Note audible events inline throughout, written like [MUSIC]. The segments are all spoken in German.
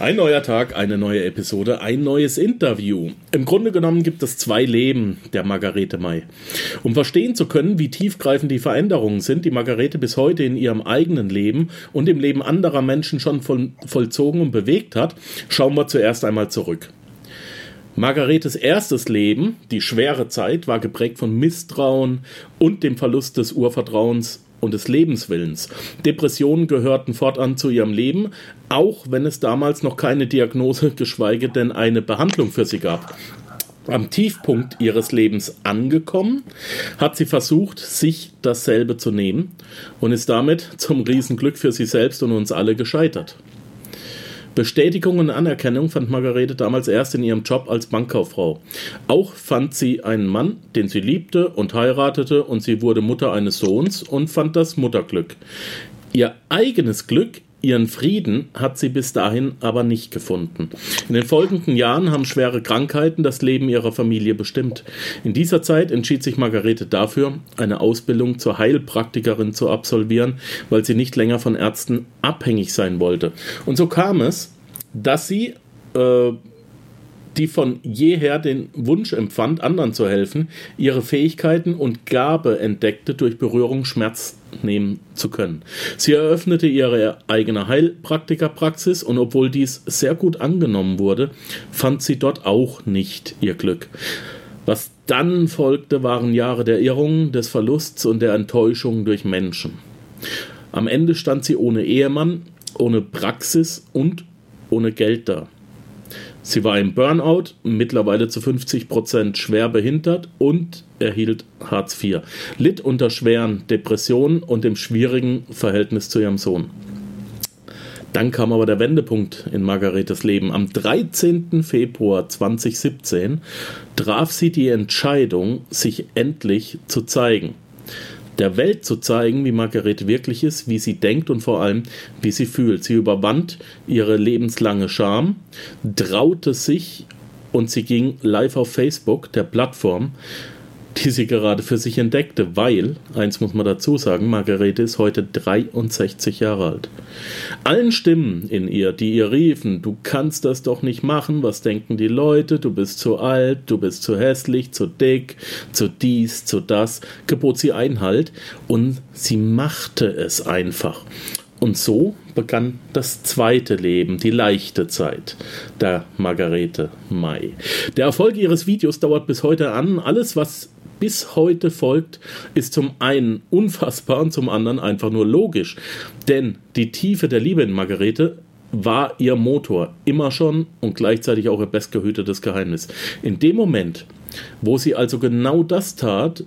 Ein neuer Tag, eine neue Episode, ein neues Interview. Im Grunde genommen gibt es zwei Leben der Margarete May. Um verstehen zu können, wie tiefgreifend die Veränderungen sind, die Margarete bis heute in ihrem eigenen Leben und im Leben anderer Menschen schon voll, vollzogen und bewegt hat, schauen wir zuerst einmal zurück. Margaretes erstes Leben, die schwere Zeit, war geprägt von Misstrauen und dem Verlust des Urvertrauens und des Lebenswillens. Depressionen gehörten fortan zu ihrem Leben, auch wenn es damals noch keine Diagnose, geschweige denn eine Behandlung für sie gab. Am Tiefpunkt ihres Lebens angekommen, hat sie versucht, sich dasselbe zu nehmen und ist damit zum Riesenglück für sie selbst und uns alle gescheitert. Bestätigung und Anerkennung fand Margarete damals erst in ihrem Job als Bankkauffrau. Auch fand sie einen Mann, den sie liebte und heiratete, und sie wurde Mutter eines Sohns und fand das Mutterglück. Ihr eigenes Glück Ihren Frieden hat sie bis dahin aber nicht gefunden. In den folgenden Jahren haben schwere Krankheiten das Leben ihrer Familie bestimmt. In dieser Zeit entschied sich Margarete dafür, eine Ausbildung zur Heilpraktikerin zu absolvieren, weil sie nicht länger von Ärzten abhängig sein wollte. Und so kam es, dass sie äh, die von jeher den Wunsch empfand, anderen zu helfen, ihre Fähigkeiten und Gabe entdeckte, durch Berührung Schmerz nehmen zu können. Sie eröffnete ihre eigene Heilpraktikerpraxis und obwohl dies sehr gut angenommen wurde, fand sie dort auch nicht ihr Glück. Was dann folgte, waren Jahre der Irrung, des Verlusts und der Enttäuschung durch Menschen. Am Ende stand sie ohne Ehemann, ohne Praxis und ohne Geld da. Sie war im Burnout, mittlerweile zu 50 Prozent schwer behindert und erhielt Hartz IV, litt unter schweren Depressionen und dem schwierigen Verhältnis zu ihrem Sohn. Dann kam aber der Wendepunkt in Margaretes Leben. Am 13. Februar 2017 traf sie die Entscheidung, sich endlich zu zeigen der Welt zu zeigen, wie Margarete wirklich ist, wie sie denkt und vor allem, wie sie fühlt. Sie überwand ihre lebenslange Scham, traute sich und sie ging live auf Facebook, der Plattform, die sie gerade für sich entdeckte, weil, eins muss man dazu sagen, Margarete ist heute 63 Jahre alt. Allen Stimmen in ihr, die ihr riefen, du kannst das doch nicht machen, was denken die Leute, du bist zu alt, du bist zu hässlich, zu dick, zu dies, zu das, gebot sie Einhalt und sie machte es einfach. Und so begann das zweite Leben, die leichte Zeit der Margarete May. Der Erfolg ihres Videos dauert bis heute an. Alles, was bis heute folgt, ist zum einen unfassbar und zum anderen einfach nur logisch. Denn die Tiefe der Liebe in Margarete war ihr Motor immer schon und gleichzeitig auch ihr bestgehütetes Geheimnis. In dem Moment, wo sie also genau das tat,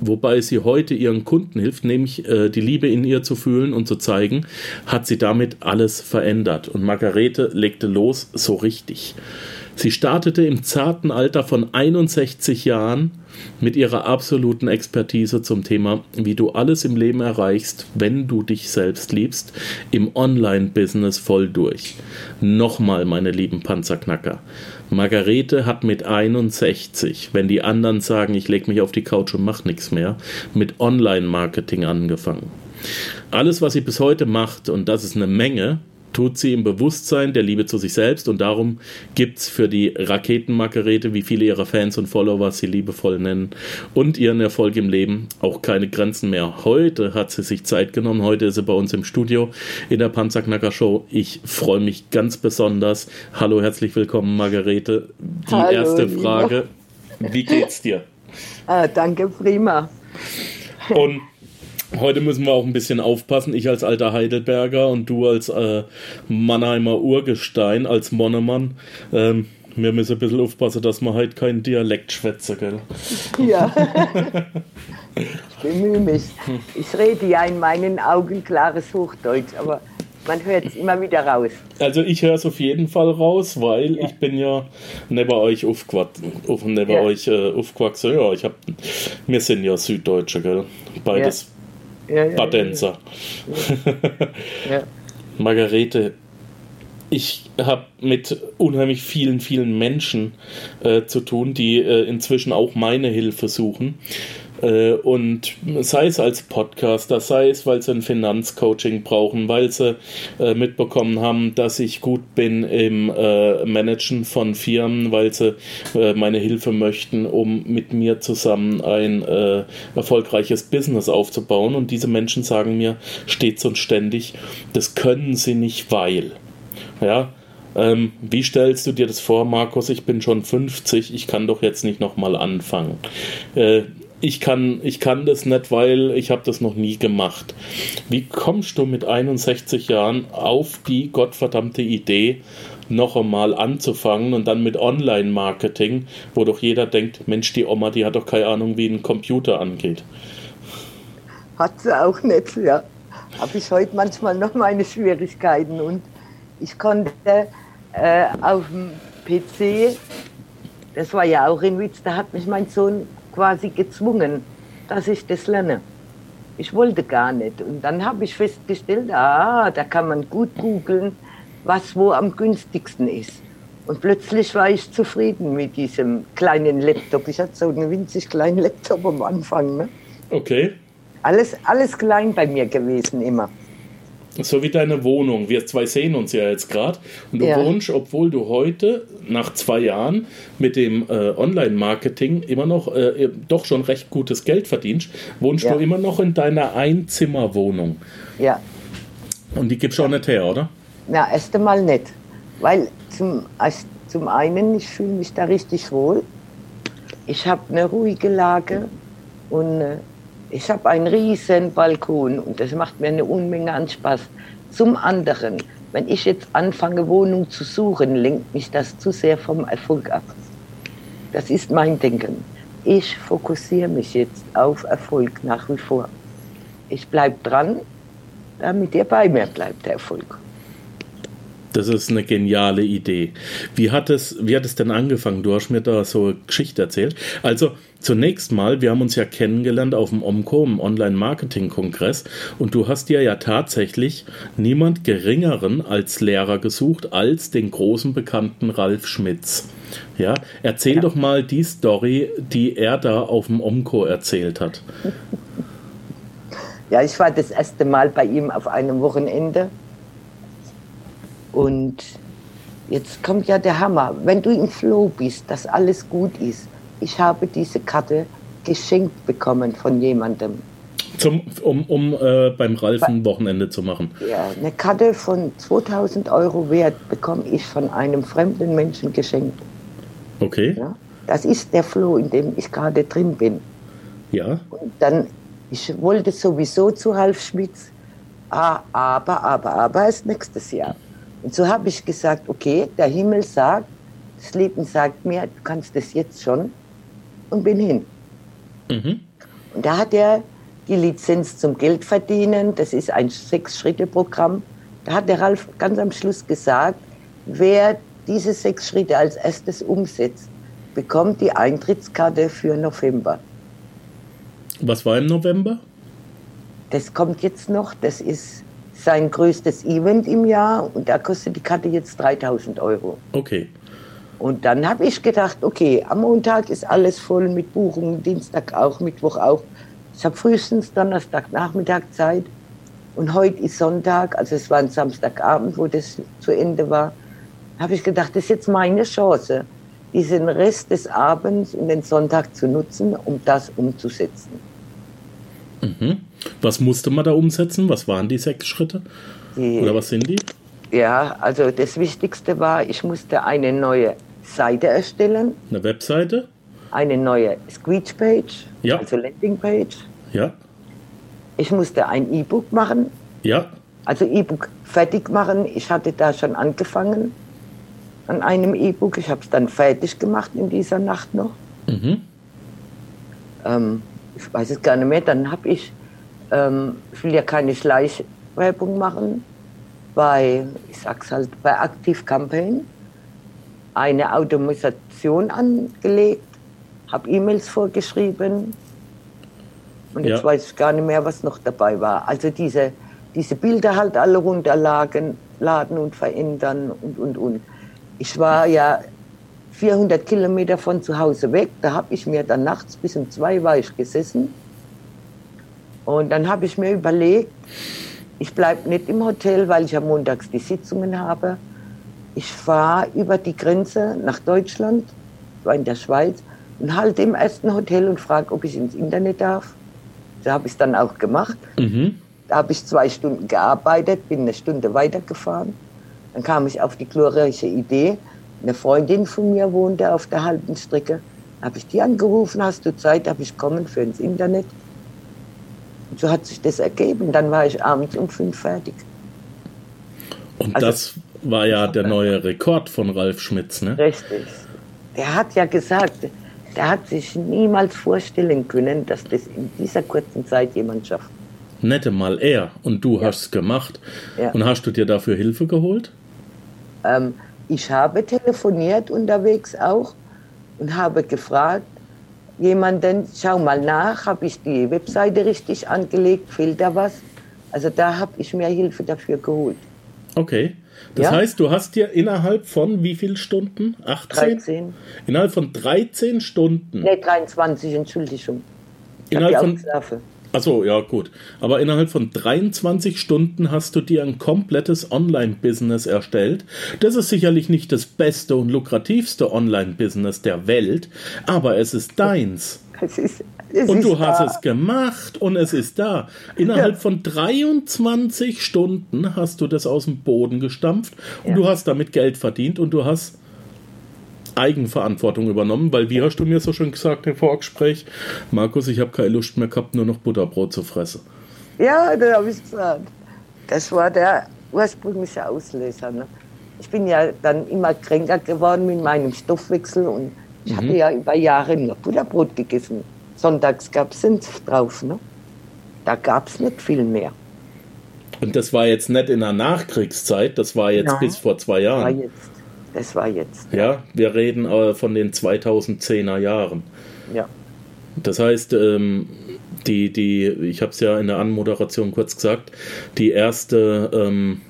wobei sie heute ihren Kunden hilft, nämlich äh, die Liebe in ihr zu fühlen und zu zeigen, hat sie damit alles verändert. Und Margarete legte los so richtig. Sie startete im zarten Alter von 61 Jahren mit ihrer absoluten Expertise zum Thema, wie du alles im Leben erreichst, wenn du dich selbst liebst, im Online-Business voll durch. Nochmal, meine lieben Panzerknacker. Margarete hat mit 61, wenn die anderen sagen, ich leg mich auf die Couch und mach nichts mehr, mit Online-Marketing angefangen. Alles, was sie bis heute macht, und das ist eine Menge, tut sie im Bewusstsein der Liebe zu sich selbst und darum gibt es für die Raketenmarkerete, wie viele ihrer Fans und Follower sie liebevoll nennen, und ihren Erfolg im Leben auch keine Grenzen mehr. Heute hat sie sich Zeit genommen, heute ist sie bei uns im Studio in der Panzerknacker Show. Ich freue mich ganz besonders. Hallo, herzlich willkommen, Margarete. Die Hallo, erste Frage, lieber. wie geht's dir? Ah, danke, prima. Und Heute müssen wir auch ein bisschen aufpassen. Ich als alter Heidelberger und du als äh, Mannheimer Urgestein, als Monnemann. Ähm, wir müssen ein bisschen aufpassen, dass wir heute keinen Dialekt schwätzen, gell? Ja. [LAUGHS] ich bemühe mich. Ich rede ja in meinen Augen klares Hochdeutsch, aber man hört es immer wieder raus. Also ich höre es auf jeden Fall raus, weil ja. ich bin ja neben euch aufgewachsen. Auf, neben ja. euch äh, aufgewachsen. Ja, ich hab, wir sind ja Süddeutsche, gell? Beides. Ja ja, ja, Badenser. [LAUGHS] Ja, Margarete, ich habe mit unheimlich vielen, vielen Menschen äh, zu tun, die äh, inzwischen auch meine Hilfe suchen. Äh, und sei es als Podcaster, sei es, weil sie ein Finanzcoaching brauchen, weil sie äh, mitbekommen haben, dass ich gut bin im äh, Managen von Firmen, weil sie äh, meine Hilfe möchten, um mit mir zusammen ein äh, erfolgreiches Business aufzubauen. Und diese Menschen sagen mir stets und ständig, das können sie nicht, weil. Ja, ähm, wie stellst du dir das vor, Markus? Ich bin schon 50, ich kann doch jetzt nicht nochmal anfangen. Äh, ich kann, ich kann das nicht, weil ich habe das noch nie gemacht. Wie kommst du mit 61 Jahren auf die gottverdammte Idee, noch einmal anzufangen und dann mit Online-Marketing, wo doch jeder denkt, Mensch, die Oma, die hat doch keine Ahnung, wie ein Computer angeht. Hat sie auch nicht, ja. Habe ich heute manchmal noch meine Schwierigkeiten und ich konnte äh, auf dem PC, das war ja auch in Witz, da hat mich mein Sohn quasi gezwungen, dass ich das lerne. Ich wollte gar nicht. Und dann habe ich festgestellt, ah, da kann man gut googeln, was wo am günstigsten ist. Und plötzlich war ich zufrieden mit diesem kleinen Laptop. Ich hatte so einen winzig kleinen Laptop am Anfang. Ne? Okay. Alles, alles klein bei mir gewesen immer. So wie deine Wohnung. Wir zwei sehen uns ja jetzt gerade. Und du ja. wohnst, obwohl du heute, nach zwei Jahren, mit dem äh, Online-Marketing immer noch äh, doch schon recht gutes Geld verdienst, wohnst ja. du immer noch in deiner Einzimmerwohnung. Ja. Und die gibst du auch nicht her, oder? Na, erst einmal nicht. Weil zum, zum einen, ich fühle mich da richtig wohl. Ich habe eine ruhige Lage und äh, ich habe einen riesen Balkon und das macht mir eine Unmenge an Spaß. Zum anderen, wenn ich jetzt anfange, Wohnung zu suchen, lenkt mich das zu sehr vom Erfolg ab. Das ist mein Denken. Ich fokussiere mich jetzt auf Erfolg nach wie vor. Ich bleibe dran, damit ihr bei mir bleibt, der Erfolg. Das ist eine geniale Idee. Wie hat es, wie hat es denn angefangen? Du hast mir da so eine Geschichte erzählt. Also zunächst mal, wir haben uns ja kennengelernt auf dem OMCO, im Online-Marketing-Kongress, und du hast dir ja tatsächlich niemand geringeren als Lehrer gesucht als den großen bekannten Ralf Schmitz. Ja, erzähl ja. doch mal die Story, die er da auf dem OMCO erzählt hat. [LAUGHS] Ja, ich war das erste Mal bei ihm auf einem Wochenende und jetzt kommt ja der Hammer. Wenn du im Flow bist, dass alles gut ist. Ich habe diese Karte geschenkt bekommen von jemandem. Zum, um um äh, beim Ralf ein Wochenende zu machen. Ja, eine Karte von 2000 Euro wert bekomme ich von einem fremden Menschen geschenkt. Okay. Ja, das ist der Flow, in dem ich gerade drin bin. Ja. Und dann, ich wollte sowieso zu Ralf Schmitz, ah, aber, aber, aber erst nächstes Jahr. Und so habe ich gesagt, okay, der Himmel sagt, das Leben sagt mir, du kannst das jetzt schon und bin hin. Mhm. Und da hat er die Lizenz zum Geldverdienen, das ist ein Sechs-Schritte-Programm. Da hat der Ralf ganz am Schluss gesagt, wer diese sechs Schritte als erstes umsetzt, bekommt die Eintrittskarte für November. Was war im November? Das kommt jetzt noch, das ist sein größtes Event im Jahr und da kostet die Karte jetzt 3000 Euro. Okay. Und dann habe ich gedacht, okay, am Montag ist alles voll mit Buchungen, Dienstag auch, Mittwoch auch. Ich habe frühestens Donnerstag Nachmittag Zeit und heute ist Sonntag, also es war ein Samstagabend, wo das zu Ende war. habe ich gedacht, das ist jetzt meine Chance, diesen Rest des Abends und den Sonntag zu nutzen, um das umzusetzen. Mhm. Was musste man da umsetzen? Was waren die sechs Schritte? Die, Oder was sind die? Ja, also das Wichtigste war, ich musste eine neue Seite erstellen. Eine Webseite? Eine neue Screech-Page, ja. also Landing-Page. Ja. Ich musste ein E-Book machen. Ja. Also E-Book fertig machen. Ich hatte da schon angefangen an einem E-Book. Ich habe es dann fertig gemacht in dieser Nacht noch. Mhm. Ähm, ich weiß es gar nicht mehr. Dann habe ich ähm, ich will ja keine Schleichwerbung machen, bei, ich sag's halt, bei Active Campaign eine Automatisation angelegt, habe E-Mails vorgeschrieben und jetzt ja. weiß ich gar nicht mehr, was noch dabei war. Also diese, diese Bilder halt alle runterladen laden und verändern und, und, und. Ich war ja 400 Kilometer von zu Hause weg. Da habe ich mir dann nachts bis um zwei war ich gesessen. Und dann habe ich mir überlegt, ich bleibe nicht im Hotel, weil ich am montags die Sitzungen habe. Ich fahre über die Grenze nach Deutschland, war in der Schweiz, und halte im ersten Hotel und frage, ob ich ins Internet darf. Da habe ich es dann auch gemacht. Mhm. Da habe ich zwei Stunden gearbeitet, bin eine Stunde weitergefahren. Dann kam ich auf die glorreiche Idee, eine Freundin von mir wohnte auf der halben Strecke. Habe ich die angerufen, hast du Zeit, habe ich kommen für ins Internet. So hat sich das ergeben. Dann war ich abends um fünf fertig. Und also, das war ja der neue Rekord von Ralf Schmitz, ne? Richtig. Der hat ja gesagt, der hat sich niemals vorstellen können, dass das in dieser kurzen Zeit jemand schafft. Nette mal er und du ja. hast es gemacht. Ja. Und hast du dir dafür Hilfe geholt? Ähm, ich habe telefoniert unterwegs auch und habe gefragt, jemanden, schau mal nach, habe ich die Webseite richtig angelegt, fehlt da was? Also da habe ich mir Hilfe dafür geholt. Okay. Das ja? heißt, du hast dir innerhalb von wie viel Stunden? 18? 13. Innerhalb von 13 Stunden. Nee, 23, Entschuldigung. Ich innerhalb von. Achso, ja, gut. Aber innerhalb von 23 Stunden hast du dir ein komplettes Online-Business erstellt. Das ist sicherlich nicht das beste und lukrativste Online-Business der Welt, aber es ist deins. Es ist, es und du ist hast da. es gemacht und es ist da. Innerhalb ja. von 23 Stunden hast du das aus dem Boden gestampft und ja. du hast damit Geld verdient und du hast Eigenverantwortung übernommen, weil wie hast du mir so schön gesagt im Vorgespräch, Markus, ich habe keine Lust mehr gehabt, nur noch Butterbrot zu fressen. Ja, das habe ich gesagt. Das war der ursprüngliche Auslöser. Ne? Ich bin ja dann immer kränker geworden mit meinem Stoffwechsel und ich mhm. habe ja über Jahre nur Butterbrot gegessen. Sonntags gab es Senf drauf. Ne? Da gab es nicht viel mehr. Und das war jetzt nicht in der Nachkriegszeit, das war jetzt ja, bis vor zwei Jahren. War jetzt. Das war jetzt. Ja, wir reden aber von den 2010er Jahren. Ja. Das heißt, ähm, die, die, ich habe es ja in der Anmoderation kurz gesagt, die erste ähm,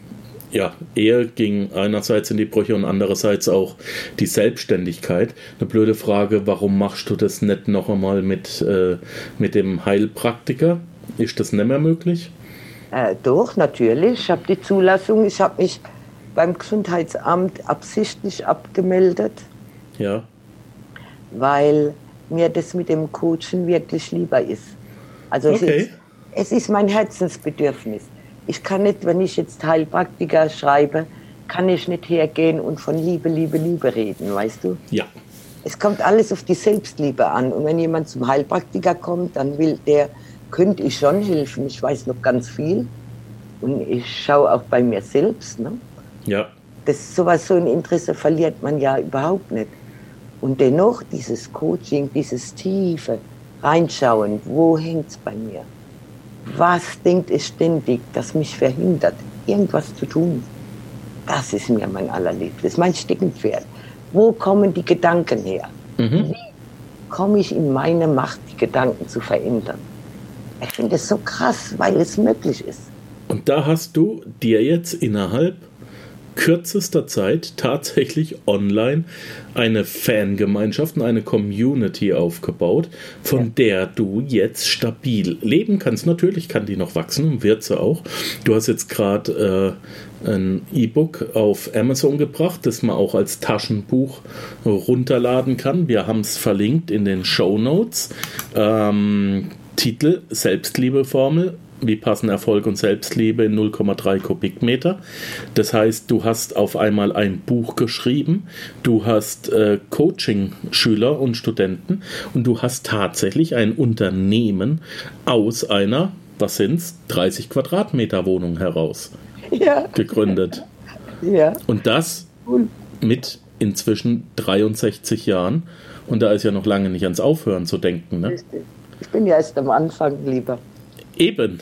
ja, Ehe ging einerseits in die Brüche und andererseits auch die Selbstständigkeit. Eine blöde Frage, warum machst du das nicht noch einmal mit, äh, mit dem Heilpraktiker? Ist das nicht mehr möglich? Äh, doch, natürlich. Ich habe die Zulassung, ich habe mich beim Gesundheitsamt absichtlich abgemeldet. Ja. Weil mir das mit dem Coachen wirklich lieber ist. Also okay. es, ist, es ist mein Herzensbedürfnis. Ich kann nicht, wenn ich jetzt Heilpraktiker schreibe, kann ich nicht hergehen und von Liebe, Liebe, Liebe reden, weißt du? Ja. Es kommt alles auf die Selbstliebe an. Und wenn jemand zum Heilpraktiker kommt, dann will der, könnte ich schon helfen. Ich weiß noch ganz viel. Und ich schaue auch bei mir selbst. Ne? Ja. Das sowas, so ein Interesse verliert man ja überhaupt nicht. Und dennoch dieses Coaching, dieses tiefe Reinschauen, wo hängt es bei mir? Was denkt es ständig, das mich verhindert, irgendwas zu tun? Das ist mir mein allerliebstes, mein Steckenpferd. Wo kommen die Gedanken her? Mhm. Wie komme ich in meine Macht, die Gedanken zu verändern? Ich finde es so krass, weil es möglich ist. Und da hast du dir jetzt innerhalb kürzester Zeit tatsächlich online eine Fangemeinschaft und eine Community aufgebaut, von ja. der du jetzt stabil leben kannst. Natürlich kann die noch wachsen und wird sie auch. Du hast jetzt gerade äh, ein E-Book auf Amazon gebracht, das man auch als Taschenbuch runterladen kann. Wir haben es verlinkt in den Show Notes. Ähm, Titel Selbstliebeformel wie passen Erfolg und Selbstliebe in 0,3 Kubikmeter. Das heißt, du hast auf einmal ein Buch geschrieben, du hast äh, Coaching-Schüler und Studenten und du hast tatsächlich ein Unternehmen aus einer, was sind's, 30 Quadratmeter Wohnung heraus ja. gegründet. Ja. Und das mit inzwischen 63 Jahren. Und da ist ja noch lange nicht ans Aufhören zu denken. Ne? Ich bin ja erst am Anfang, lieber. Eben.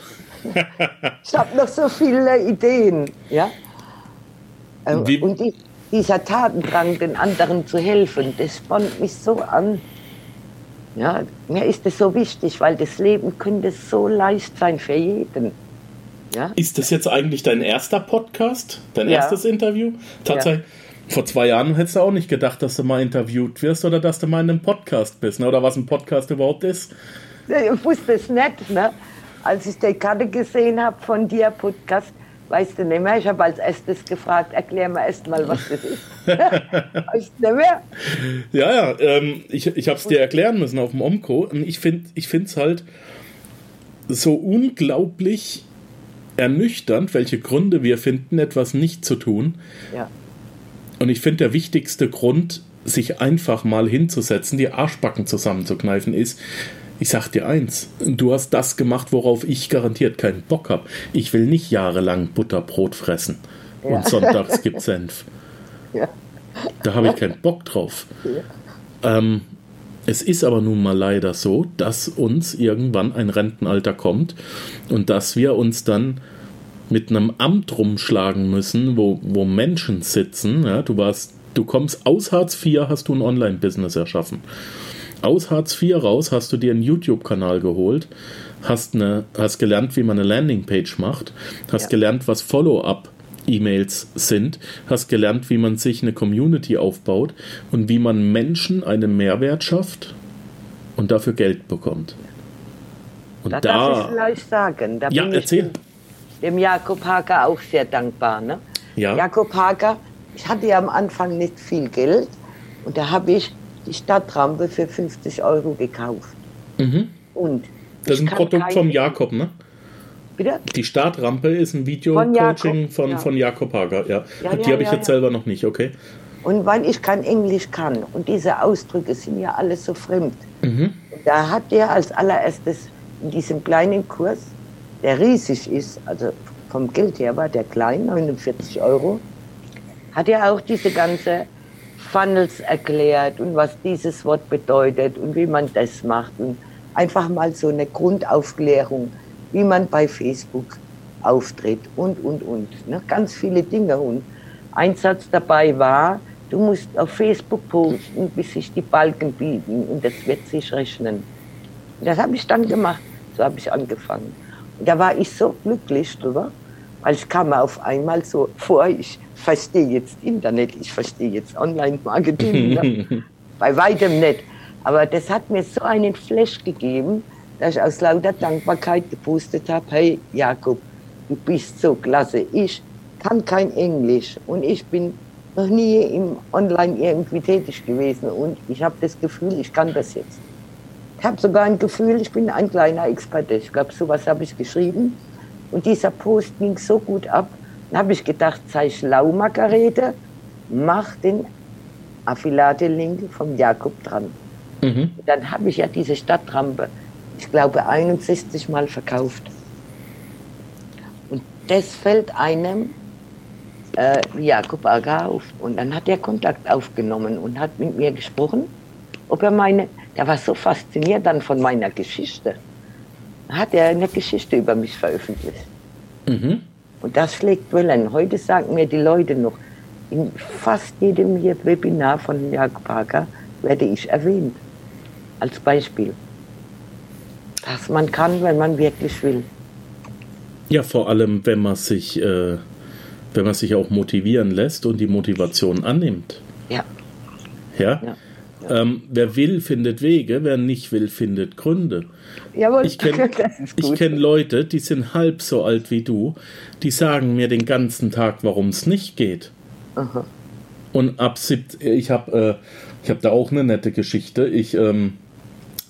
ich habe noch so viele Ideen. Ja? Ähm, Wie? Und die, dieser Tatendrang, den anderen zu helfen, das spornt mich so an. Ja, mir ist es so wichtig, weil das Leben könnte so leicht sein für jeden. Ja? Ist das jetzt eigentlich dein erster Podcast? Dein ja. erstes Interview? Tatsächlich. Vor zwei Jahren hättest du auch nicht gedacht, dass du mal interviewt wirst oder dass du mal in einem Podcast bist, ne? oder was ein Podcast überhaupt ist. Ich wusste es nicht, ne? Als ich die Karte gesehen habe von dir, Podcast, weißt du nicht mehr. Ich habe als erstes gefragt, erklär mir erst mal, was das ist. [LAUGHS] weißt du nicht mehr? Ja, ja, ähm, ich, ich habe es dir erklären müssen auf dem Omco. Und ich finde es halt so unglaublich ernüchternd, welche Gründe wir finden, etwas nicht zu tun. Ja. Und ich finde, der wichtigste Grund, sich einfach mal hinzusetzen, die Arschbacken zusammenzukneifen, ist, ich sag dir eins, du hast das gemacht, worauf ich garantiert keinen Bock habe. Ich will nicht jahrelang Butterbrot fressen ja. und sonntags gibt [LAUGHS] Senf. Ja. Da habe ich keinen Bock drauf. Ja. Ähm, es ist aber nun mal leider so, dass uns irgendwann ein Rentenalter kommt und dass wir uns dann mit einem Amt rumschlagen müssen, wo, wo Menschen sitzen. Ja, du warst, du kommst aus Hartz IV, hast du ein Online-Business erschaffen. Aus Hartz IV raus hast du dir einen YouTube-Kanal geholt, hast, eine, hast gelernt, wie man eine Landingpage macht, hast ja. gelernt, was Follow-up E-Mails sind, hast gelernt, wie man sich eine Community aufbaut und wie man Menschen einen Mehrwert schafft und dafür Geld bekommt. Und da, da darf ich vielleicht sagen, da ja, bin erzähl. ich dem Jakob Hager auch sehr dankbar. Ne? Ja. Jakob Hager, ich hatte ja am Anfang nicht viel Geld und da habe ich die Stadtrampe für 50 Euro gekauft. Mhm. Und das ist ein Produkt vom Jakob, ne? Bitte? Die Startrampe ist ein Video-Coaching von, ja. von Jakob Hager. Ja. ja die habe ich jetzt selber noch nicht, okay. Und weil ich kein Englisch kann und diese Ausdrücke sind ja alles so fremd, mhm. da hat er als allererstes in diesem kleinen Kurs, der riesig ist, also vom Geld her war der klein, 49 Euro, hat er auch diese ganze Funnels erklärt und was dieses Wort bedeutet und wie man das macht und einfach mal so eine Grundaufklärung wie man bei Facebook auftritt und, und, und. Ne? Ganz viele Dinge. Und ein Satz dabei war, du musst auf Facebook posten, bis sich die Balken biegen und das wird sich rechnen. Und das habe ich dann gemacht. So habe ich angefangen. Und da war ich so glücklich drüber, weil ich kam mir auf einmal so vor, ich verstehe jetzt Internet, ich verstehe jetzt Online-Marketing. [LAUGHS] Ne? Bei weitem nicht. Aber das hat mir so einen Flash gegeben, dass ich aus lauter Dankbarkeit gepostet habe, hey Jakob, du bist so klasse. Ich kann kein Englisch und ich bin noch nie im Online irgendwie tätig gewesen und ich habe das Gefühl, ich kann das jetzt. Ich habe sogar ein Gefühl, ich bin ein kleiner Experte. Ich glaube, sowas habe ich geschrieben. Und dieser Post ging so gut ab. Dann habe ich gedacht, sei schlau, Margarete, mach den Affiliate-Link vom Jakob dran. Mhm. Dann habe ich ja diese Stadtrampe ich glaube, 61 Mal verkauft. Und das fällt einem äh, Jakob Aga auf. Und dann hat er Kontakt aufgenommen und hat mit mir gesprochen, ob er meine, der war so fasziniert dann von meiner Geschichte. Hat er eine Geschichte über mich veröffentlicht. Mhm. Und das schlägt Wellen. Heute sagen mir die Leute noch, in fast jedem Webinar von Jakob Hager werde ich erwähnt. Als Beispiel dass man kann, wenn man wirklich will. Ja, vor allem, wenn man sich, äh, wenn man sich auch motivieren lässt und die Motivation annimmt. Ja. Ja. ja. Ähm, wer will, findet Wege, wer nicht will, findet Gründe. Jawohl, ich kenne [LAUGHS] kenn Leute, die sind halb so alt wie du, die sagen mir den ganzen Tag, warum es nicht geht. Aha. Und ab sieb ich habe äh, hab da auch eine nette Geschichte. Ich ähm,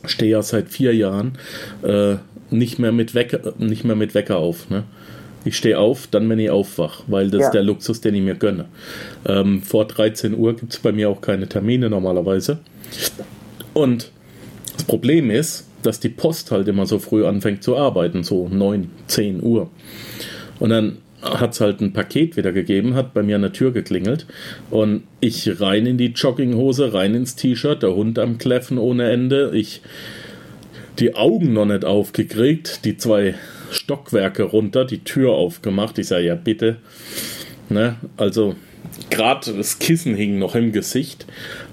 stehe ja seit vier Jahren äh, nicht, mehr mit Wecker, nicht mehr mit Wecker auf. Ne? Ich stehe auf, dann wenn ich aufwach, weil das ja. ist der Luxus, den ich mir gönne. Ähm, vor 13 Uhr gibt es bei mir auch keine Termine normalerweise. Und das Problem ist, dass die Post halt immer so früh anfängt zu arbeiten, so 9, 10 Uhr. Und dann hat es halt ein Paket wieder gegeben, hat bei mir an der Tür geklingelt und ich rein in die Jogginghose, rein ins T-Shirt, der Hund am Kläffen ohne Ende, ich die Augen noch nicht aufgekriegt, die zwei Stockwerke runter, die Tür aufgemacht. Ich sage, ja bitte. Ne? Also gerade das Kissen hing noch im Gesicht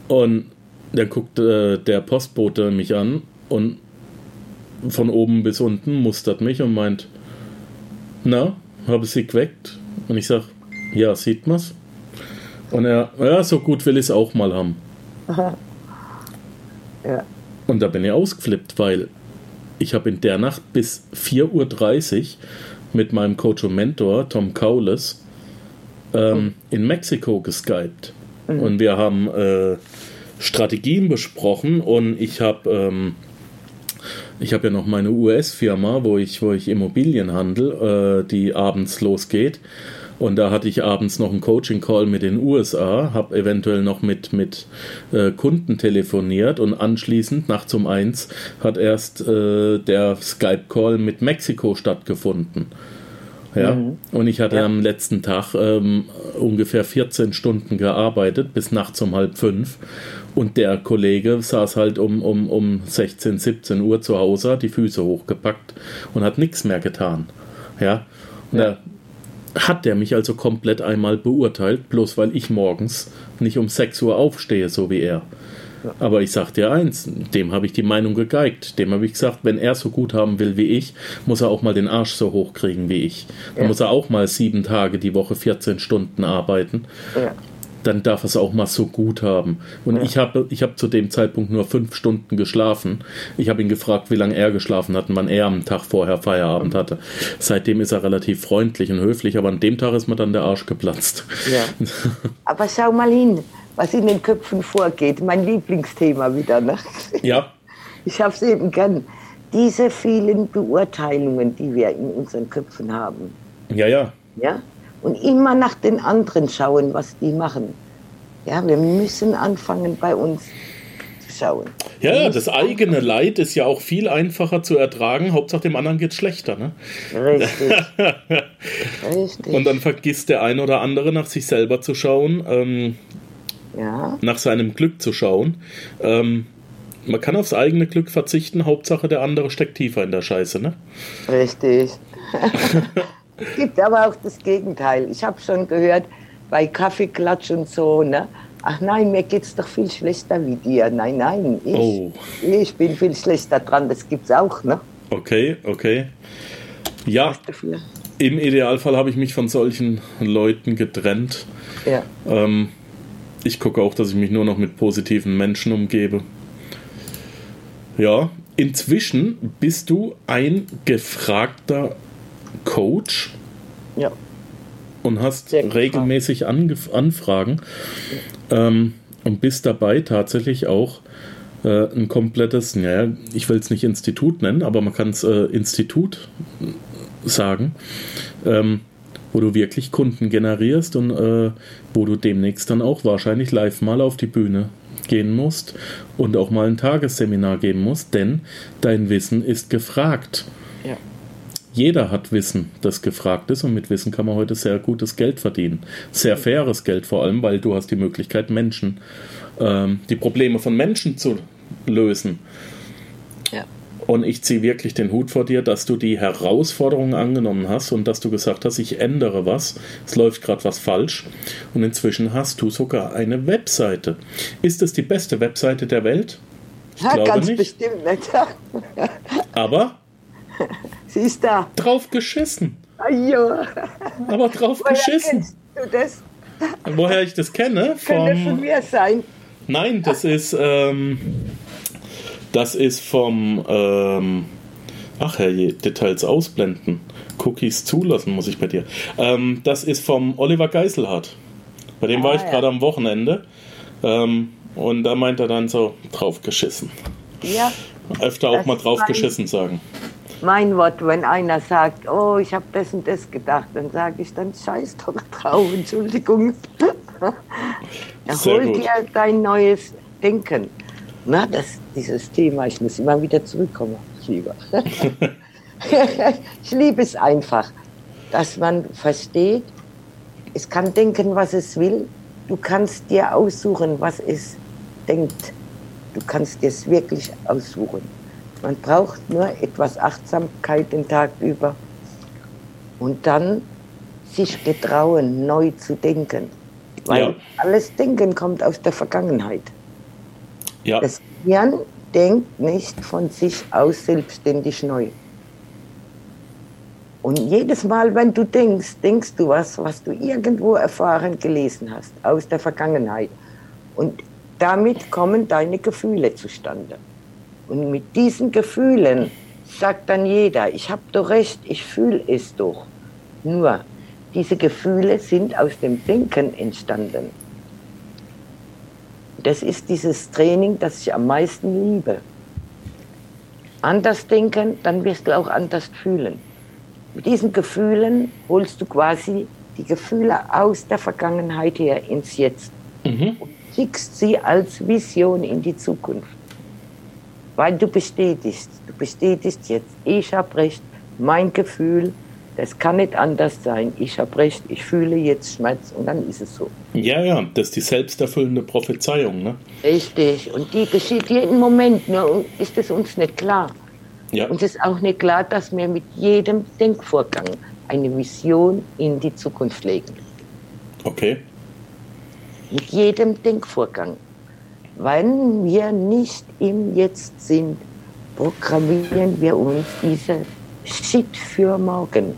und dann guckt äh, der Postbote mich an und von oben bis unten mustert mich und meint, na, habe sie geweckt und ich sage, ja, sieht man's? Und er, ja, so gut will ich es auch mal haben. [LAUGHS] Ja. Und da bin ich ausgeflippt, weil ich habe in der Nacht bis 4.30 Uhr mit meinem Coach und Mentor Tom Kaules ähm, in Mexiko geskypt. Und wir haben äh, Strategien besprochen und ich habe ähm, ich habe ja noch meine US-Firma, wo ich, wo ich Immobilien handel, äh, die abends losgeht. Und da hatte ich abends noch einen Coaching-Call mit den USA, habe eventuell noch mit, mit äh, Kunden telefoniert und anschließend, nachts um eins, hat erst äh, der Skype-Call mit Mexiko stattgefunden. Ja, Mhm. und ich hatte Ja. am letzten Tag ähm, ungefähr 14 Stunden gearbeitet, bis nachts um halb fünf. Und der Kollege saß halt um, um, um 16, 17 Uhr zu Hause, hat die Füße hochgepackt und hat nichts mehr getan. Ja, und Ja. da hat der mich also komplett einmal beurteilt, bloß weil ich morgens nicht um 6 Uhr aufstehe, so wie er. Aber ich sag dir eins, dem habe ich die Meinung gegeigt. Dem habe ich gesagt, wenn er so gut haben will wie ich, muss er auch mal den Arsch so hoch kriegen wie ich. Dann Ja. muss er auch mal sieben Tage die Woche 14 Stunden arbeiten. Ja. Dann darf es auch mal so gut haben. Und ich habe ich hab zu dem Zeitpunkt nur fünf Stunden geschlafen. Ich habe ihn gefragt, wie lange er geschlafen hat und wann er am Tag vorher Feierabend hatte. Seitdem ist er relativ freundlich und höflich, aber an dem Tag ist mir dann der Arsch geplatzt. Ja. [LAUGHS] Aber schau mal hin, was in den Köpfen vorgeht. Mein Lieblingsthema wieder. Ne? Ja, Ich habe es eben gern. Diese vielen Beurteilungen, die wir in unseren Köpfen haben. ja, ja. Ja? Und immer nach den anderen schauen, was die machen. Ja, wir müssen anfangen, bei uns zu schauen. Ja, das eigene Leid ist ja auch viel einfacher zu ertragen. Hauptsache dem anderen geht schlechter. Ne? Richtig. [LAUGHS] Richtig. Und dann vergisst der ein oder andere nach sich selber zu schauen, ähm, ja, nach seinem Glück zu schauen. Ähm, man kann aufs eigene Glück verzichten. Hauptsache der andere steckt tiefer in der Scheiße. Ne? richtig. [LAUGHS] es gibt aber auch das Gegenteil. Ich habe schon gehört, bei Kaffeeklatsch und so, ne? Ach nein, mir geht's doch viel schlechter wie dir. Nein, nein, ich, Oh. ich bin viel schlechter dran. Das gibt's auch, ne? Okay, okay. Ja, im Idealfall habe ich mich von solchen Leuten getrennt. Ja. Ähm, ich gucke auch, dass ich mich nur noch mit positiven Menschen umgebe. Ja, inzwischen bist du ein gefragter Coach Ja. und hast Sehr regelmäßig Angef Anfragen ähm, und bist dabei tatsächlich auch äh, ein komplettes, naja, ich will es nicht Institut nennen, aber man kann es äh, Institut sagen, ähm, wo du wirklich Kunden generierst und äh, wo du demnächst dann auch wahrscheinlich live mal auf die Bühne gehen musst und auch mal ein Tagesseminar geben musst, denn dein Wissen ist gefragt. Ja. Jeder hat Wissen, das gefragt ist und mit Wissen kann man heute sehr gutes Geld verdienen. Sehr faires Geld vor allem, weil du hast die Möglichkeit, Menschen, ähm, die Probleme von Menschen zu lösen. Ja. Und ich ziehe wirklich den Hut vor dir, dass du die Herausforderung angenommen hast und dass du gesagt hast, ich ändere was, es läuft gerade was falsch. Und inzwischen hast du sogar eine Webseite. Ist es die beste Webseite der Welt? Ich Ja, glaube ganz nicht. bestimmt nicht. [LAUGHS] Aber [LAUGHS] Sie ist da. drauf geschissen. Ajo. Aber drauf Woher geschissen. kennst du das? Woher ich das kenne? Könnte von Vom, mir sein. nein, das ist, ähm, das ist vom, ähm, ach herrje, Details ausblenden. Cookies zulassen muss ich bei dir. Ähm, das ist vom Oliver Geiselhardt. Bei dem war Ah, ich ja. gerade am Wochenende. Ähm, und da meint er dann so, drauf geschissen. Ja, Öfter auch mal drauf geschissen sagen. Mein Wort, wenn einer sagt, oh, ich habe das und das gedacht, dann sage ich, dann scheiß doch drauf, Entschuldigung. [LAUGHS] Gut. dir dein neues Denken. Na, das, dieses Thema, ich muss immer wieder zurückkommen, lieber. [LAUGHS] ich liebe es einfach, dass man versteht, es kann denken, was es will. Du kannst dir aussuchen, was es denkt. Du kannst dir es wirklich aussuchen. Man braucht nur etwas Achtsamkeit den Tag über und dann sich getrauen, neu zu denken. Weil Ja. alles Denken kommt aus der Vergangenheit. Ja, Das Hirn denkt nicht von sich aus selbstständig neu. Und jedes Mal, wenn du denkst, denkst du was, was du irgendwo erfahren, gelesen hast, aus der Vergangenheit. Und damit kommen deine Gefühle zustande. Und mit diesen Gefühlen sagt dann jeder, ich habe doch recht, ich fühle es doch. Nur, diese Gefühle sind aus dem Denken entstanden. Das ist dieses Training, das ich am meisten liebe. Anders denken, dann wirst du auch anders fühlen. Mit diesen Gefühlen holst du quasi die Gefühle aus der Vergangenheit her ins Jetzt mhm. und schickst sie als Vision in die Zukunft. Weil du bestätigst, du bestätigst jetzt, ich habe recht, mein Gefühl, das kann nicht anders sein. Ich habe recht, ich fühle jetzt Schmerz und dann ist es so. Ja, ja, das ist die selbsterfüllende Prophezeiung. Ne? Richtig, und die geschieht jeden Moment, nur ist es uns nicht klar. Ja. Und es ist auch nicht klar, dass wir mit jedem Denkvorgang eine Vision in die Zukunft legen. Okay. Mit jedem Denkvorgang. Wenn wir nicht im Jetzt sind, programmieren wir uns diese Shit für morgen.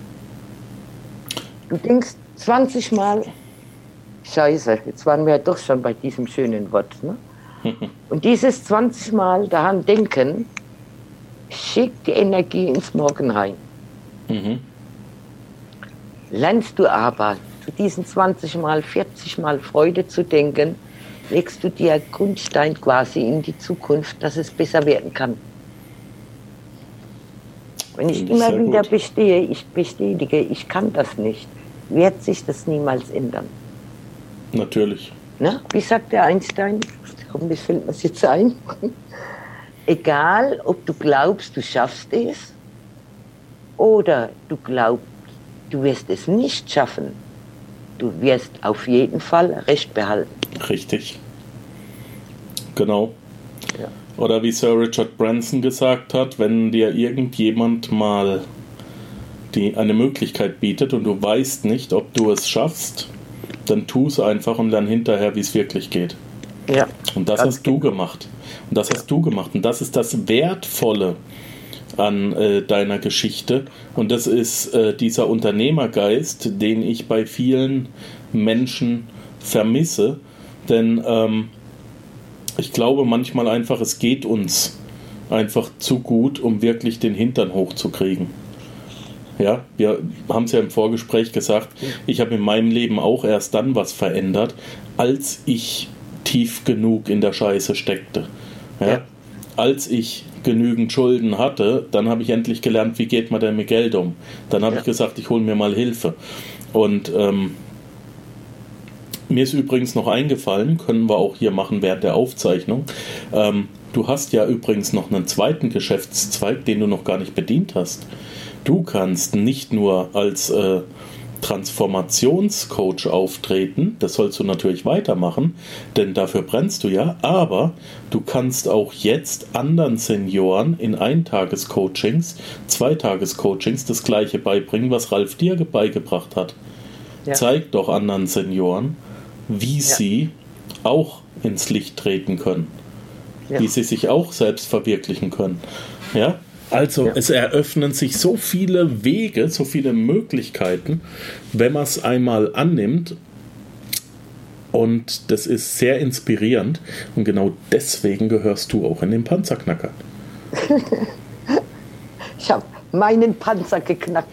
Du denkst 20 Mal, Scheiße, jetzt waren wir ja doch schon bei diesem schönen Wort. Ne? [LAUGHS] Und dieses 20 Mal daran denken, schickt die Energie ins Morgen rein. Mhm. Lernst du aber zu diesen 20 Mal, 40 Mal Freude zu denken, legst du dir Grundstein quasi in die Zukunft, dass es besser werden kann. Wenn ich immer wieder gut. bestehe, ich bestätige, ich kann das nicht, wird sich das niemals ändern. Natürlich. Na, wie sagt der Einstein? Hoffentlich fällt mir das jetzt ein [LAUGHS] egal ob du glaubst, du schaffst es oder du glaubst, du wirst es nicht schaffen, du wirst auf jeden Fall Recht behalten. Richtig. Genau. Ja. Oder wie Sir Richard Branson gesagt hat, wenn dir irgendjemand mal die eine Möglichkeit bietet und du weißt nicht, ob du es schaffst, dann tu es einfach und lern hinterher, wie es wirklich geht. Ja. Und das hast du gemacht. Und das hast du gemacht. Und das ist das Wertvolle an äh, deiner Geschichte. Und das ist äh, dieser Unternehmergeist, den ich bei vielen Menschen vermisse. Denn ähm, ich glaube manchmal einfach, es geht uns einfach zu gut, um wirklich den Hintern hochzukriegen. Ja, wir haben es ja im Vorgespräch gesagt, ich habe in meinem Leben auch erst dann was verändert, als ich tief genug in der Scheiße steckte. Ja? ja. Als ich genügend Schulden hatte, dann habe ich endlich gelernt, wie geht man denn mit Geld um. Dann habe ja. ich gesagt, ich hole mir mal Hilfe. Und ähm, mir ist übrigens noch eingefallen, können wir auch hier machen während der Aufzeichnung. Ähm, du hast ja übrigens noch einen zweiten Geschäftszweig, den du noch gar nicht bedient hast. Du kannst nicht nur als äh, Transformationscoach auftreten. Das sollst du natürlich weitermachen, denn dafür brennst du ja. Aber du kannst auch jetzt anderen Senioren in Eintagescoachings, Zweitagescoachings das gleiche beibringen, was Ralf dir beigebracht hat. Ja. Zeig doch anderen Senioren, wie ja. sie auch ins Licht treten können. Ja. Wie sie sich auch selbst verwirklichen können. Ja? Also ja. es eröffnen sich so viele Wege, so viele Möglichkeiten, wenn man es einmal annimmt. Und das ist sehr inspirierend. Und genau deswegen gehörst du auch in den Panzerknacker. [LAUGHS] ich habe meinen Panzer geknackt.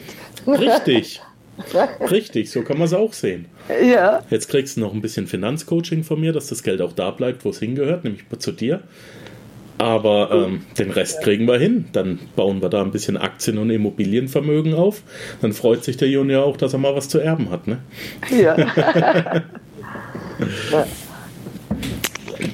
Richtig. [LAUGHS] [LAUGHS] Richtig, so kann man es auch sehen. Ja. Jetzt kriegst du noch ein bisschen Finanzcoaching von mir, dass das Geld auch da bleibt, wo es hingehört, nämlich zu dir. Aber ähm, den Rest kriegen wir hin. Dann bauen wir da ein bisschen Aktien- und Immobilienvermögen auf. Dann freut sich der Junior auch, dass er mal was zu erben hat. Ne? Ja. [LAUGHS]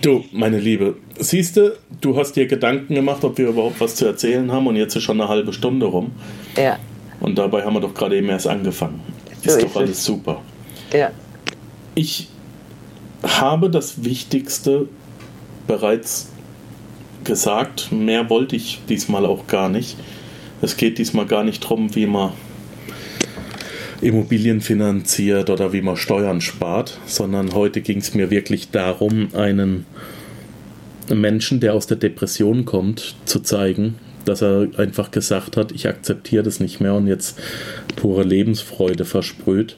du, meine Liebe, siehst du, du hast dir Gedanken gemacht, ob wir überhaupt was zu erzählen haben und jetzt ist schon eine halbe Stunde rum. Ja. Und dabei haben wir doch gerade eben erst angefangen. So ist, ist doch alles super. Ja. Ich habe das Wichtigste bereits gesagt. Mehr wollte ich diesmal auch gar nicht. Es geht diesmal gar nicht darum, wie man Immobilien finanziert oder wie man Steuern spart, sondern heute ging es mir wirklich darum, einen Menschen, der aus der Depression kommt, zu zeigen, dass er einfach gesagt hat, ich akzeptiere das nicht mehr und jetzt pure Lebensfreude versprüht.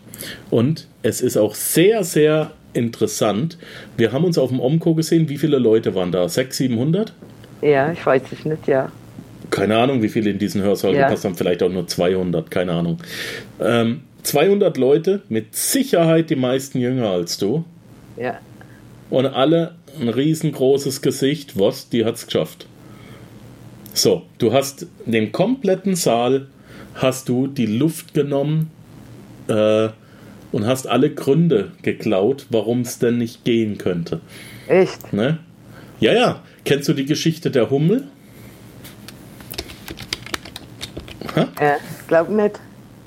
Und es ist auch sehr, sehr interessant. Wir haben uns auf dem Omco gesehen. Wie viele Leute waren da? 600, 700? Ja, ich weiß es nicht, ja. Keine Ahnung, wie viele in diesen Hörsaal ja. gepasst haben. Vielleicht auch nur 200, keine Ahnung. Ähm, 200 Leute, mit Sicherheit die meisten jünger als du. Ja. Und alle ein riesengroßes Gesicht. Was? Die hat's geschafft. So, du hast den kompletten Saal, hast du die Luft genommen äh, und hast alle Gründe geklaut, warum es denn nicht gehen könnte. Echt? Ne? Ja, ja. Kennst du die Geschichte der Hummel? Ha? Ja, glaub nicht.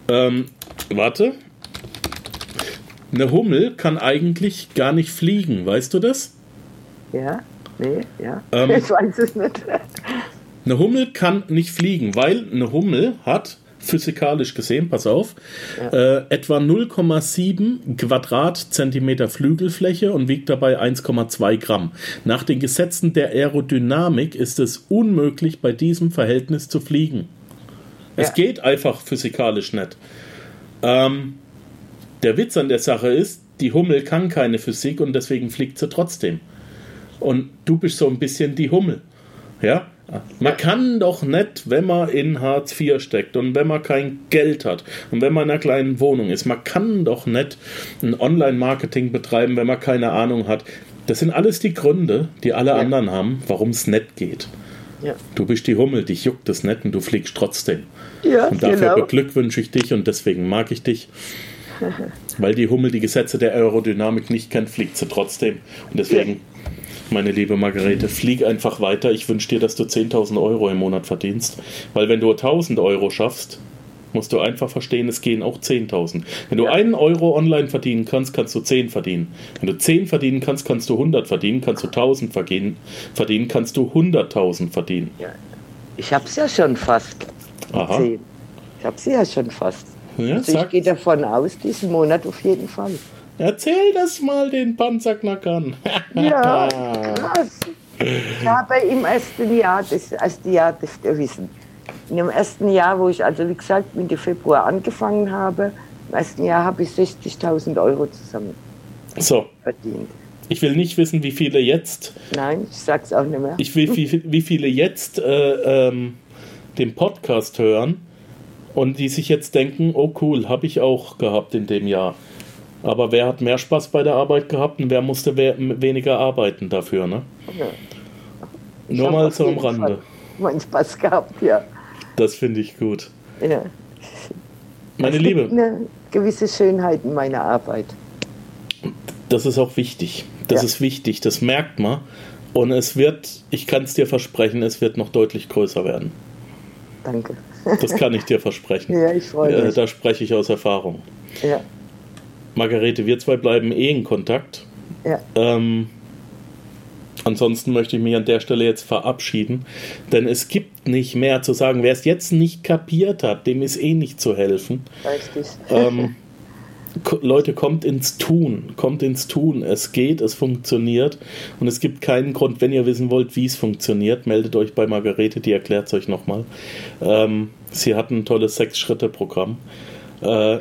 Ähm, warte. Eine Hummel kann eigentlich gar nicht fliegen, weißt du das? Ja, nee, ja. Ähm, [LAUGHS] ich weiß es nicht. Eine Hummel kann nicht fliegen, weil eine Hummel hat physikalisch gesehen, pass auf, ja. äh, etwa 0,7 Quadratzentimeter Flügelfläche und wiegt dabei 1,2 Gramm. Nach den Gesetzen der Aerodynamik ist es unmöglich, bei diesem Verhältnis zu fliegen. Ja. Es geht einfach physikalisch nicht. Ähm, der Witz an der Sache ist, die Hummel kann keine Physik und deswegen fliegt sie trotzdem. Und du bist so ein bisschen die Hummel. Ja? Man kann doch nicht, wenn man in Hartz IV steckt und wenn man kein Geld hat und wenn man in einer kleinen Wohnung ist, man kann doch nicht ein Online-Marketing betreiben, wenn man keine Ahnung hat. Das sind alles die Gründe, die alle ja. anderen haben, warum es nicht geht. Ja. Du bist die Hummel, dich juckt es nicht und du fliegst trotzdem. Ja, und dafür genau. beglückwünsche ich dich und deswegen mag ich dich. [LAUGHS] Weil die Hummel die Gesetze der Aerodynamik nicht kennt, fliegt sie trotzdem. Und deswegen meine liebe Margarete, flieg einfach weiter. Ich wünsche dir, dass du 10.000 Euro im Monat verdienst. Weil wenn du 1.000 Euro schaffst, musst du einfach verstehen, es gehen auch 10.000. Wenn du ja. einen Euro online verdienen kannst, kannst du 10 verdienen. Wenn du 10 verdienen kannst, kannst du 100 verdienen. Kannst du 1.000 verdienen, verdienen kannst du 100.000 verdienen. Ja. Ich hab's ja schon fast. Aha. 10. Ich hab's ja schon fast. Ja, also ich gehe davon aus, diesen Monat auf jeden Fall. Erzähl das mal den Panzerknackern. ja, [LAUGHS] krass. Ich habe im ersten Jahr, das erste Jahr, das wissen, in dem ersten Jahr, wo ich also wie gesagt Mitte Februar angefangen habe, im ersten Jahr habe ich 60.000 Euro zusammen so. verdient. Ich will nicht wissen, wie viele jetzt. Nein, ich sag's auch nicht mehr. Ich will, wie, wie viele jetzt äh, ähm, den Podcast hören und die sich jetzt denken, oh cool, habe ich auch gehabt in dem Jahr. Aber wer hat mehr Spaß bei der Arbeit gehabt und wer musste weniger arbeiten dafür, ne? Ja. Nur mal so am Rande. Meinen Spaß gehabt, ja. Das finde ich gut. Ja. Meine es Liebe. eine gewisse Schönheit in meiner Arbeit. Das ist auch wichtig. Das ja. ist wichtig, das merkt man. Und es wird, ich kann es dir versprechen, es wird noch deutlich größer werden. Danke. Das kann ich dir versprechen. [LAUGHS] ja, ich freue mich. Da spreche ich aus Erfahrung. Ja. Margarete, wir zwei bleiben eh in Kontakt. Ja. Ähm, ansonsten möchte ich mich an der Stelle jetzt verabschieden, denn es gibt nicht mehr zu sagen. Wer es jetzt nicht kapiert hat, dem ist eh nicht zu helfen. Richtig. Ähm, [LAUGHS] Leute, kommt ins Tun, kommt ins Tun. Es geht, es funktioniert und es gibt keinen Grund, wenn ihr wissen wollt, wie es funktioniert, meldet euch bei Margarete, die erklärt es euch nochmal. Ähm, sie hat ein tolles Sechs-Schritte-Programm. Äh,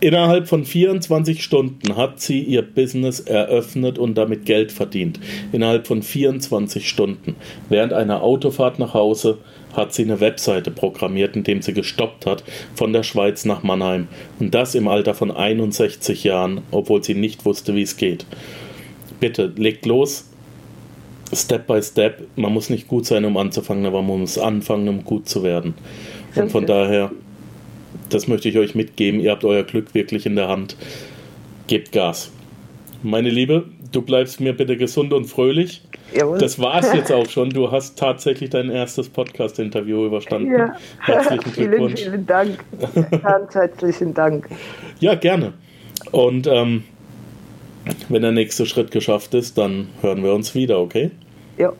innerhalb von 24 Stunden hat sie ihr Business eröffnet und damit Geld verdient. Innerhalb von 24 Stunden. Während einer Autofahrt nach Hause hat sie eine Webseite programmiert, indem sie gestoppt hat von der Schweiz nach Mannheim. Und das im Alter von 61 Jahren, obwohl sie nicht wusste, wie es geht. Bitte, legt los. Step by Step. Man muss nicht gut sein, um anzufangen, aber man muss anfangen, um gut zu werden. Und von daher das möchte ich euch mitgeben. Ihr habt euer Glück wirklich in der Hand. Gebt Gas. Meine Liebe, du bleibst mir bitte gesund und fröhlich. Jawohl. Das war's jetzt [LAUGHS] auch schon. Du hast tatsächlich dein erstes Podcast-Interview überstanden. Ja. Herzlichen [LAUGHS] Glückwunsch. Vielen, vielen Dank. Ganz herzlichen Dank. Ja, gerne. Und ähm, wenn der nächste Schritt geschafft ist, dann hören wir uns wieder, okay? Ja.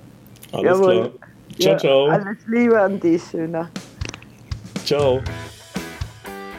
Alles Jawohl. klar. Ciao, ja, ciao. Alles Liebe an dich, Schöner. Ciao.